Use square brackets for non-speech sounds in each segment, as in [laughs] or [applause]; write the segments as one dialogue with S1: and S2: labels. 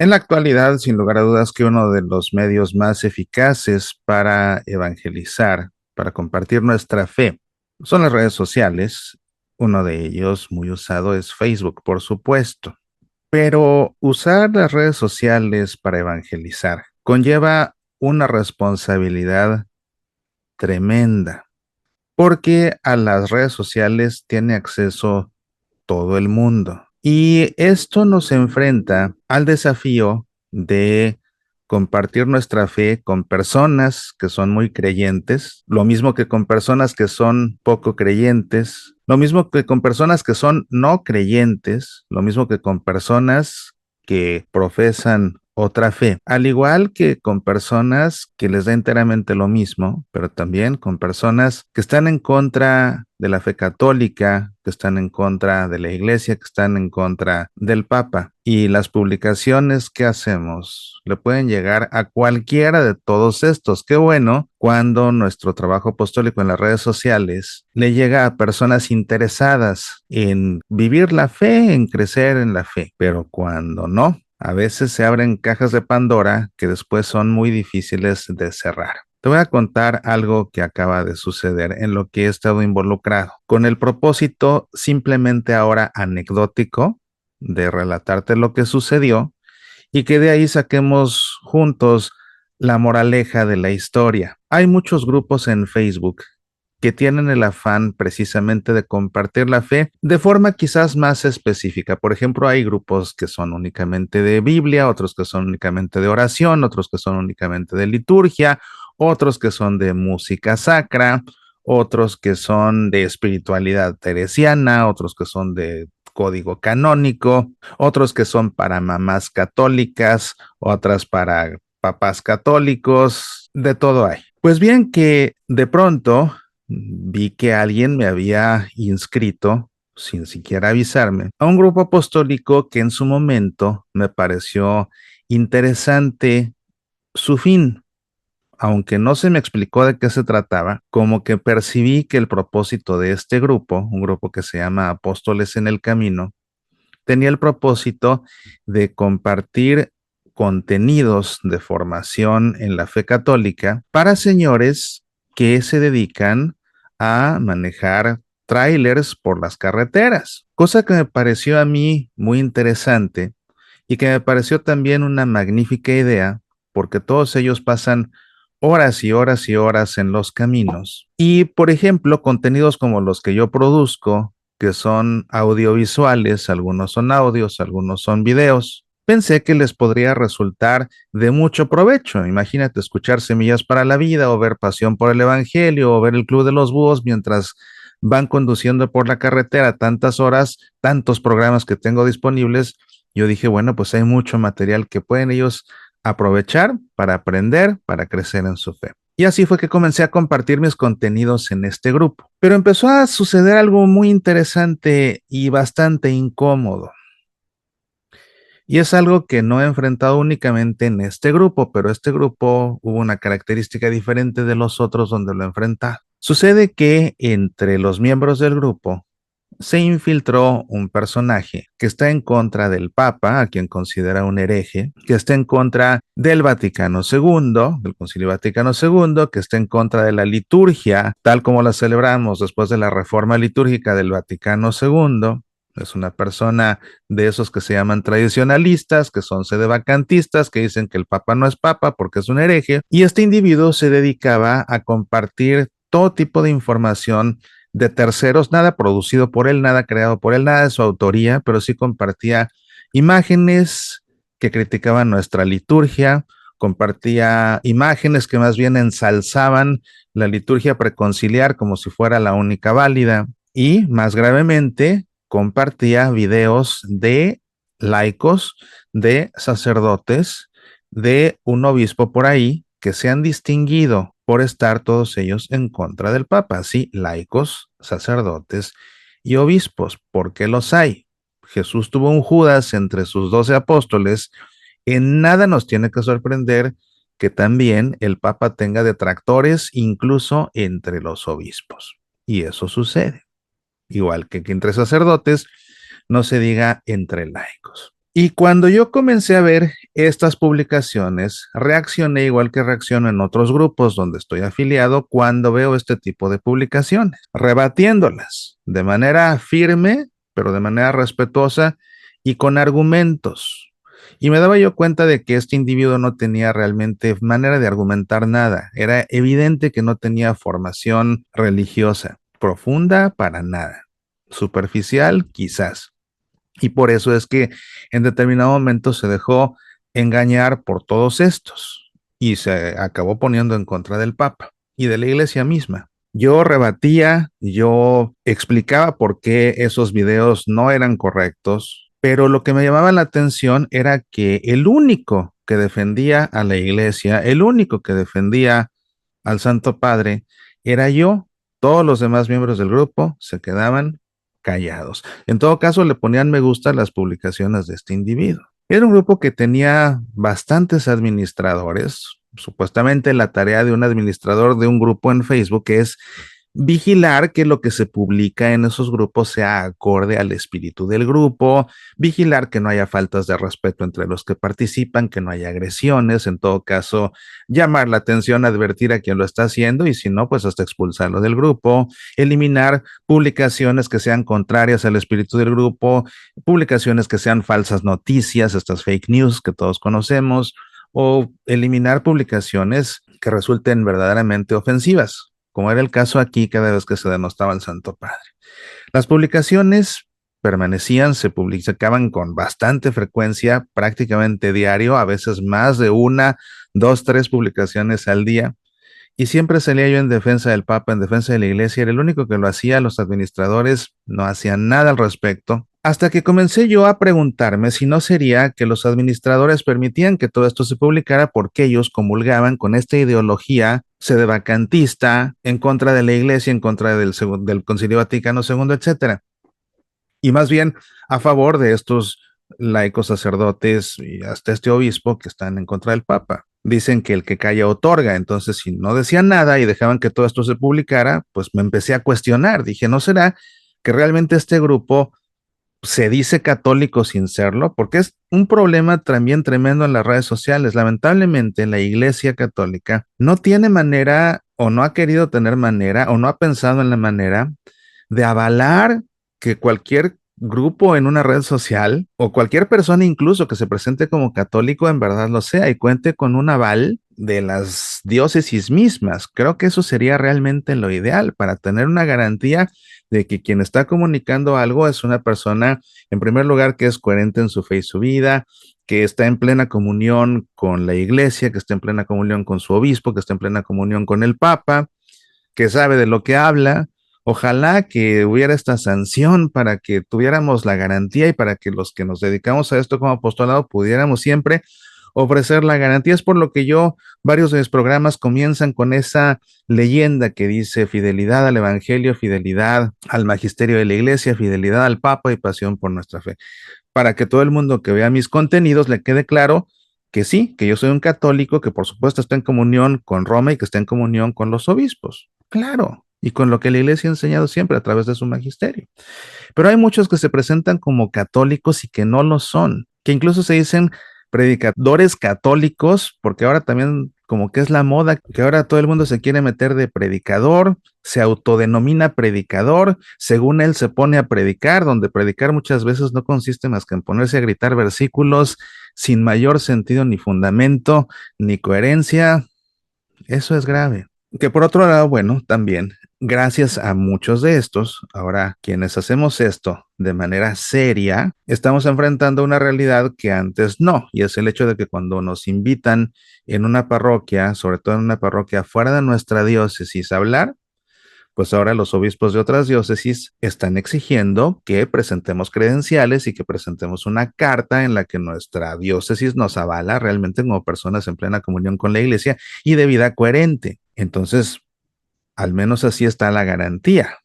S1: En la actualidad, sin lugar a dudas, que uno de los medios más eficaces para evangelizar, para compartir nuestra fe, son las redes sociales. Uno de ellos muy usado es Facebook, por supuesto. Pero usar las redes sociales para evangelizar conlleva una responsabilidad tremenda, porque a las redes sociales tiene acceso todo el mundo. Y esto nos enfrenta al desafío de compartir nuestra fe con personas que son muy creyentes, lo mismo que con personas que son poco creyentes, lo mismo que con personas que son no creyentes, lo mismo que con personas que profesan otra fe, al igual que con personas que les da enteramente lo mismo, pero también con personas que están en contra de la fe católica, que están en contra de la iglesia, que están en contra del Papa. Y las publicaciones que hacemos le pueden llegar a cualquiera de todos estos. Qué bueno cuando nuestro trabajo apostólico en las redes sociales le llega a personas interesadas en vivir la fe, en crecer en la fe. Pero cuando no, a veces se abren cajas de Pandora que después son muy difíciles de cerrar. Te voy a contar algo que acaba de suceder en lo que he estado involucrado, con el propósito simplemente ahora anecdótico de relatarte lo que sucedió y que de ahí saquemos juntos la moraleja de la historia. Hay muchos grupos en Facebook que tienen el afán precisamente de compartir la fe de forma quizás más específica. Por ejemplo, hay grupos que son únicamente de Biblia, otros que son únicamente de oración, otros que son únicamente de liturgia, otros que son de música sacra, otros que son de espiritualidad teresiana, otros que son de código canónico, otros que son para mamás católicas, otras para papás católicos, de todo hay. Pues bien que de pronto vi que alguien me había inscrito, sin siquiera avisarme, a un grupo apostólico que en su momento me pareció interesante su fin. Aunque no se me explicó de qué se trataba, como que percibí que el propósito de este grupo, un grupo que se llama Apóstoles en el Camino, tenía el propósito de compartir contenidos de formación en la fe católica para señores que se dedican a manejar trailers por las carreteras, cosa que me pareció a mí muy interesante y que me pareció también una magnífica idea porque todos ellos pasan horas y horas y horas en los caminos. Y, por ejemplo, contenidos como los que yo produzco, que son audiovisuales, algunos son audios, algunos son videos, pensé que les podría resultar de mucho provecho. Imagínate escuchar Semillas para la Vida o ver Pasión por el Evangelio o ver el Club de los Búhos mientras van conduciendo por la carretera tantas horas, tantos programas que tengo disponibles. Yo dije, bueno, pues hay mucho material que pueden ellos aprovechar para aprender, para crecer en su fe. Y así fue que comencé a compartir mis contenidos en este grupo. Pero empezó a suceder algo muy interesante y bastante incómodo. Y es algo que no he enfrentado únicamente en este grupo, pero este grupo hubo una característica diferente de los otros donde lo he enfrentado. Sucede que entre los miembros del grupo se infiltró un personaje que está en contra del Papa, a quien considera un hereje, que está en contra del Vaticano II, del Concilio Vaticano II, que está en contra de la liturgia, tal como la celebramos después de la reforma litúrgica del Vaticano II, es una persona de esos que se llaman tradicionalistas, que son sedevacantistas, que dicen que el Papa no es Papa porque es un hereje. Y este individuo se dedicaba a compartir todo tipo de información de terceros, nada producido por él, nada creado por él, nada de su autoría, pero sí compartía imágenes que criticaban nuestra liturgia, compartía imágenes que más bien ensalzaban la liturgia preconciliar como si fuera la única válida y, más gravemente, compartía videos de laicos, de sacerdotes, de un obispo por ahí que se han distinguido por estar todos ellos en contra del Papa, sí, laicos, sacerdotes y obispos, porque los hay. Jesús tuvo un Judas entre sus doce apóstoles. En nada nos tiene que sorprender que también el Papa tenga detractores incluso entre los obispos. Y eso sucede igual que entre sacerdotes, no se diga entre laicos. Y cuando yo comencé a ver estas publicaciones, reaccioné igual que reacciono en otros grupos donde estoy afiliado cuando veo este tipo de publicaciones, rebatiéndolas de manera firme, pero de manera respetuosa y con argumentos. Y me daba yo cuenta de que este individuo no tenía realmente manera de argumentar nada. Era evidente que no tenía formación religiosa profunda para nada, superficial quizás. Y por eso es que en determinado momento se dejó engañar por todos estos y se acabó poniendo en contra del Papa y de la iglesia misma. Yo rebatía, yo explicaba por qué esos videos no eran correctos, pero lo que me llamaba la atención era que el único que defendía a la iglesia, el único que defendía al Santo Padre, era yo, todos los demás miembros del grupo se quedaban callados. En todo caso, le ponían me gusta a las publicaciones de este individuo. Era un grupo que tenía bastantes administradores. Supuestamente la tarea de un administrador de un grupo en Facebook es vigilar que lo que se publica en esos grupos sea acorde al espíritu del grupo, vigilar que no haya faltas de respeto entre los que participan, que no haya agresiones, en todo caso, llamar la atención, advertir a quien lo está haciendo y si no, pues hasta expulsarlo del grupo, eliminar publicaciones que sean contrarias al espíritu del grupo, publicaciones que sean falsas noticias, estas fake news que todos conocemos, o eliminar publicaciones que resulten verdaderamente ofensivas como era el caso aquí cada vez que se denostaba al Santo Padre. Las publicaciones permanecían, se publicaban con bastante frecuencia, prácticamente diario, a veces más de una, dos, tres publicaciones al día. Y siempre salía yo en defensa del Papa, en defensa de la Iglesia, era el único que lo hacía, los administradores no hacían nada al respecto hasta que comencé yo a preguntarme si no sería que los administradores permitían que todo esto se publicara porque ellos comulgaban con esta ideología sedevacantista en contra de la iglesia, en contra del, del Concilio Vaticano II, etcétera. Y más bien a favor de estos laicos sacerdotes y hasta este obispo que están en contra del Papa. Dicen que el que calla otorga, entonces si no decían nada y dejaban que todo esto se publicara, pues me empecé a cuestionar. Dije, ¿no será que realmente este grupo se dice católico sin serlo, porque es un problema también tremendo en las redes sociales. Lamentablemente, la Iglesia Católica no tiene manera o no ha querido tener manera o no ha pensado en la manera de avalar que cualquier grupo en una red social o cualquier persona incluso que se presente como católico en verdad lo sea y cuente con un aval de las diócesis mismas. Creo que eso sería realmente lo ideal para tener una garantía de que quien está comunicando algo es una persona, en primer lugar, que es coherente en su fe y su vida, que está en plena comunión con la iglesia, que está en plena comunión con su obispo, que está en plena comunión con el papa, que sabe de lo que habla. Ojalá que hubiera esta sanción para que tuviéramos la garantía y para que los que nos dedicamos a esto como apostolado pudiéramos siempre ofrecer la garantía. Es por lo que yo, varios de mis programas comienzan con esa leyenda que dice fidelidad al Evangelio, fidelidad al magisterio de la Iglesia, fidelidad al Papa y pasión por nuestra fe. Para que todo el mundo que vea mis contenidos le quede claro que sí, que yo soy un católico que por supuesto está en comunión con Roma y que está en comunión con los obispos. Claro, y con lo que la iglesia ha enseñado siempre a través de su magisterio. Pero hay muchos que se presentan como católicos y que no lo son, que incluso se dicen predicadores católicos, porque ahora también como que es la moda, que ahora todo el mundo se quiere meter de predicador, se autodenomina predicador, según él se pone a predicar, donde predicar muchas veces no consiste más que en ponerse a gritar versículos sin mayor sentido ni fundamento ni coherencia. Eso es grave. Que por otro lado, bueno, también gracias a muchos de estos, ahora quienes hacemos esto de manera seria, estamos enfrentando una realidad que antes no, y es el hecho de que cuando nos invitan en una parroquia, sobre todo en una parroquia fuera de nuestra diócesis, a hablar, pues ahora los obispos de otras diócesis están exigiendo que presentemos credenciales y que presentemos una carta en la que nuestra diócesis nos avala realmente como personas en plena comunión con la iglesia y de vida coherente. Entonces, al menos así está la garantía,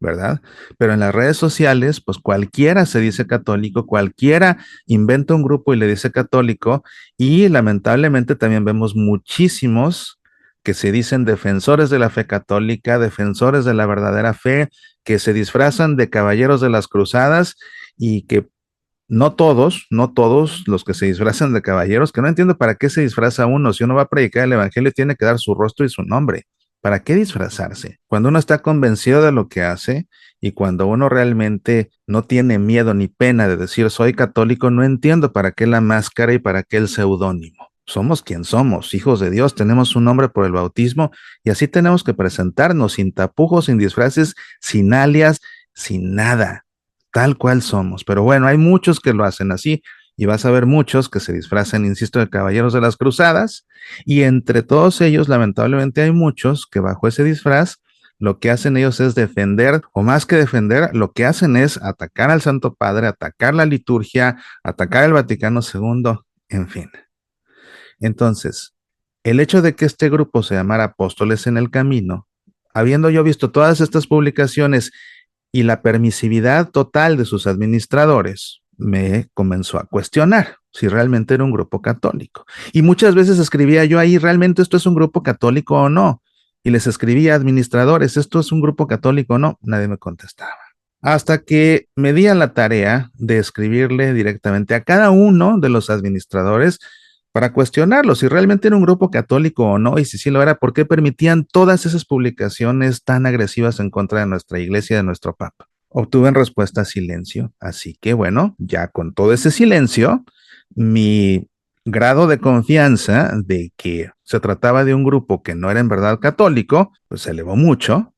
S1: ¿verdad? Pero en las redes sociales, pues cualquiera se dice católico, cualquiera inventa un grupo y le dice católico, y lamentablemente también vemos muchísimos que se dicen defensores de la fe católica, defensores de la verdadera fe, que se disfrazan de caballeros de las cruzadas y que no todos, no todos los que se disfrazan de caballeros, que no entiendo para qué se disfraza uno, si uno va a predicar el Evangelio tiene que dar su rostro y su nombre. ¿Para qué disfrazarse? Cuando uno está convencido de lo que hace y cuando uno realmente no tiene miedo ni pena de decir soy católico, no entiendo para qué la máscara y para qué el seudónimo. Somos quien somos, hijos de Dios, tenemos un nombre por el bautismo y así tenemos que presentarnos sin tapujos, sin disfraces, sin alias, sin nada, tal cual somos. Pero bueno, hay muchos que lo hacen así y vas a ver muchos que se disfrazan, insisto, de caballeros de las cruzadas, y entre todos ellos, lamentablemente, hay muchos que bajo ese disfraz lo que hacen ellos es defender, o más que defender, lo que hacen es atacar al Santo Padre, atacar la liturgia, atacar el Vaticano II, en fin. Entonces, el hecho de que este grupo se llamara Apóstoles en el Camino, habiendo yo visto todas estas publicaciones y la permisividad total de sus administradores, me comenzó a cuestionar si realmente era un grupo católico. Y muchas veces escribía yo ahí, ¿realmente esto es un grupo católico o no? Y les escribía administradores, ¿esto es un grupo católico o no? Nadie me contestaba. Hasta que me di a la tarea de escribirle directamente a cada uno de los administradores para cuestionarlo si realmente era un grupo católico o no, y si sí lo era, ¿por qué permitían todas esas publicaciones tan agresivas en contra de nuestra iglesia y de nuestro papa? Obtuve en respuesta silencio. Así que bueno, ya con todo ese silencio, mi grado de confianza de que se trataba de un grupo que no era en verdad católico, pues se elevó mucho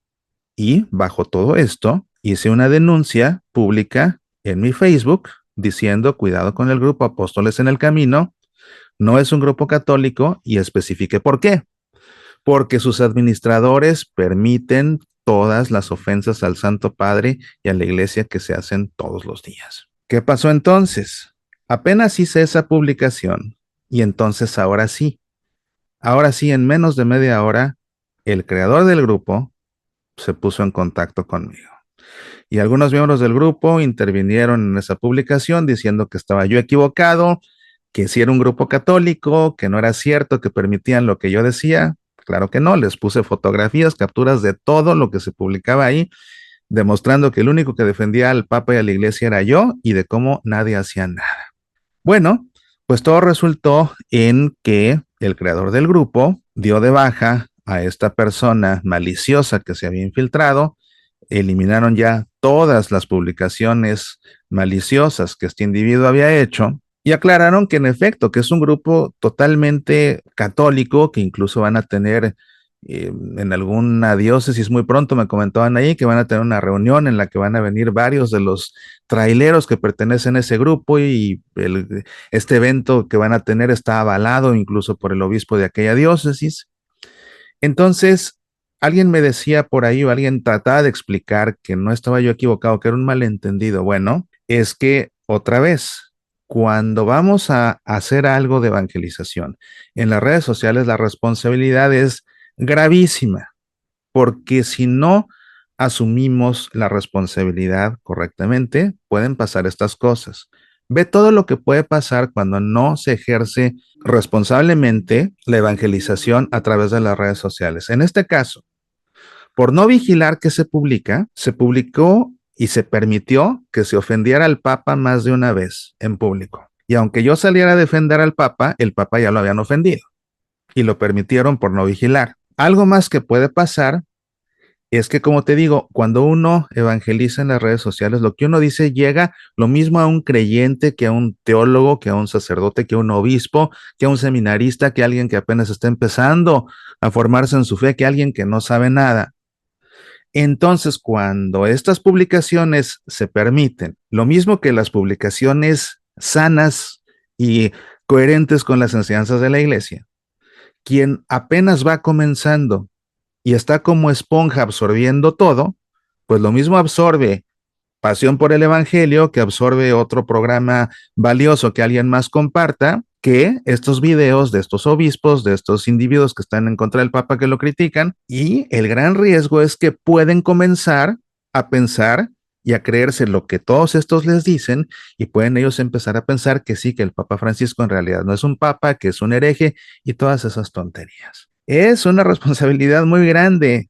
S1: y bajo todo esto hice una denuncia pública en mi Facebook diciendo cuidado con el grupo Apóstoles en el Camino, no es un grupo católico y especifique por qué. Porque sus administradores permiten todas las ofensas al Santo Padre y a la iglesia que se hacen todos los días. ¿Qué pasó entonces? Apenas hice esa publicación y entonces ahora sí, ahora sí, en menos de media hora, el creador del grupo se puso en contacto conmigo. Y algunos miembros del grupo intervinieron en esa publicación diciendo que estaba yo equivocado, que si era un grupo católico, que no era cierto, que permitían lo que yo decía. Claro que no, les puse fotografías, capturas de todo lo que se publicaba ahí, demostrando que el único que defendía al Papa y a la Iglesia era yo y de cómo nadie hacía nada. Bueno, pues todo resultó en que el creador del grupo dio de baja a esta persona maliciosa que se había infiltrado, eliminaron ya todas las publicaciones maliciosas que este individuo había hecho y aclararon que en efecto, que es un grupo totalmente católico, que incluso van a tener eh, en alguna diócesis muy pronto, me comentaban ahí, que van a tener una reunión en la que van a venir varios de los traileros que pertenecen a ese grupo y este evento que van a tener está avalado incluso por el obispo de aquella diócesis. Entonces, alguien me decía por ahí o alguien trataba de explicar que no estaba yo equivocado, que era un malentendido. Bueno, es que otra vez, cuando vamos a hacer algo de evangelización en las redes sociales, la responsabilidad es gravísima, porque si no asumimos la responsabilidad correctamente, pueden pasar estas cosas. Ve todo lo que puede pasar cuando no se ejerce responsablemente la evangelización a través de las redes sociales. En este caso, Por no vigilar que se publica, se publicó y se permitió que se ofendiera al Papa más de una vez en público. Y aunque yo saliera a defender al Papa, el Papa ya lo habían ofendido y lo permitieron por no vigilar. Algo más que puede pasar es que, como te digo, cuando uno evangeliza en las redes sociales, lo que uno dice llega lo mismo a un creyente que a un teólogo, que a un sacerdote, que a un obispo, que a un seminarista, que a alguien que apenas está empezando a formarse en su fe, que a alguien que no sabe nada. Entonces, cuando estas publicaciones se permiten, lo mismo que las publicaciones sanas y coherentes con las enseñanzas de la iglesia, quien apenas va comenzando y está como esponja absorbiendo todo, pues lo mismo absorbe pasión por el Evangelio, que absorbe otro programa valioso que alguien más comparta, que estos videos de estos obispos, de estos individuos que están en contra del Papa que lo critican, y el gran riesgo es que pueden comenzar a pensar y a creerse lo que todos estos les dicen y pueden ellos empezar a pensar que sí, que el Papa Francisco en realidad no es un papa, que es un hereje y todas esas tonterías. Es una [laughs] responsabilidad muy grande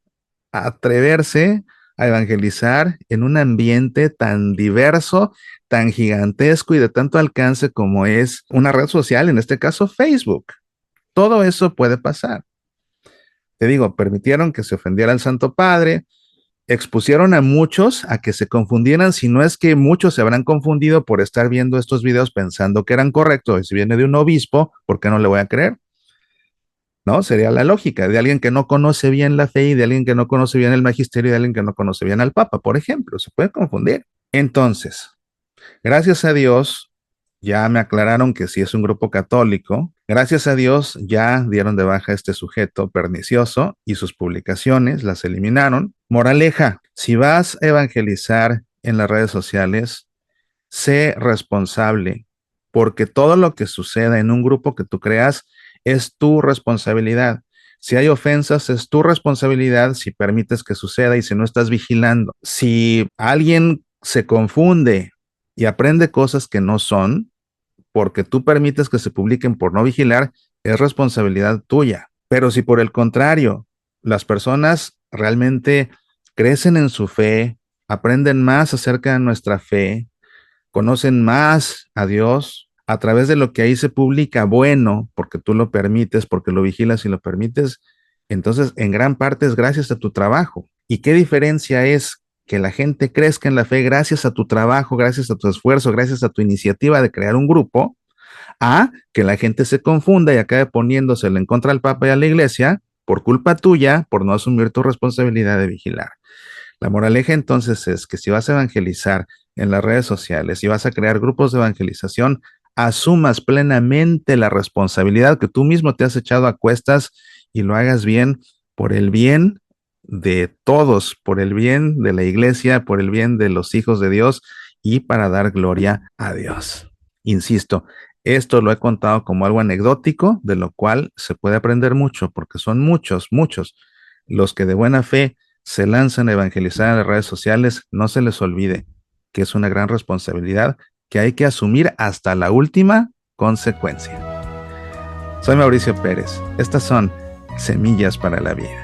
S1: atreverse a evangelizar en un ambiente tan diverso, tan gigantesco y de tanto alcance como es una red social, en este caso Facebook. Todo eso puede pasar. Te digo, permitieron que se ofendiera al Santo Padre, expusieron a muchos a que se confundieran, si no es que muchos se habrán confundido por estar viendo estos videos pensando que eran correctos, y si viene de un obispo, ¿por qué no le voy a creer? ¿No? Sería la lógica de alguien que no conoce bien la fe y de alguien que no conoce bien el magisterio y de alguien que no conoce bien al Papa, por ejemplo, se puede confundir. Entonces, gracias a Dios, ya me aclararon que si es un grupo católico. Gracias a Dios ya dieron de baja a este sujeto pernicioso y sus publicaciones las eliminaron. Moraleja, si vas a evangelizar en las redes sociales, sé responsable, porque todo lo que suceda en un grupo que tú creas es tu responsabilidad. Si hay ofensas, es tu responsabilidad si permites que suceda y si no estás vigilando. Si alguien se confunde y aprende cosas que no son, porque tú permites que se publiquen por no vigilar, es responsabilidad tuya. Pero si por el contrario, las personas realmente crecen en su fe, aprenden más acerca de nuestra fe, conocen más a Dios a través de lo que ahí se publica bueno, porque tú lo permites, porque lo vigilas y lo permites, entonces en gran parte es gracias a tu trabajo. ¿Y qué diferencia es que la gente crezca en la fe gracias a tu trabajo, gracias a tu esfuerzo, gracias a tu iniciativa de crear un grupo, a que la gente se confunda y acabe poniéndoselo en contra del Papa y a la Iglesia por culpa tuya, por no asumir tu responsabilidad de vigilar. La moraleja entonces es que si vas a evangelizar en las redes sociales, y vas a crear grupos de evangelización, asumas plenamente la responsabilidad que tú mismo te has echado a cuestas y lo hagas bien por el bien de todos, por el bien de la iglesia, por el bien de los hijos de Dios y para dar gloria a Dios. Insisto, esto lo he contado como algo anecdótico, de lo cual se puede aprender mucho, porque son muchos, muchos los que de buena fe se lanzan a evangelizar en las redes sociales. No se les olvide que es una gran responsabilidad que hay que asumir hasta la última consecuencia. Soy Mauricio Pérez. Estas son Semillas para la Vida.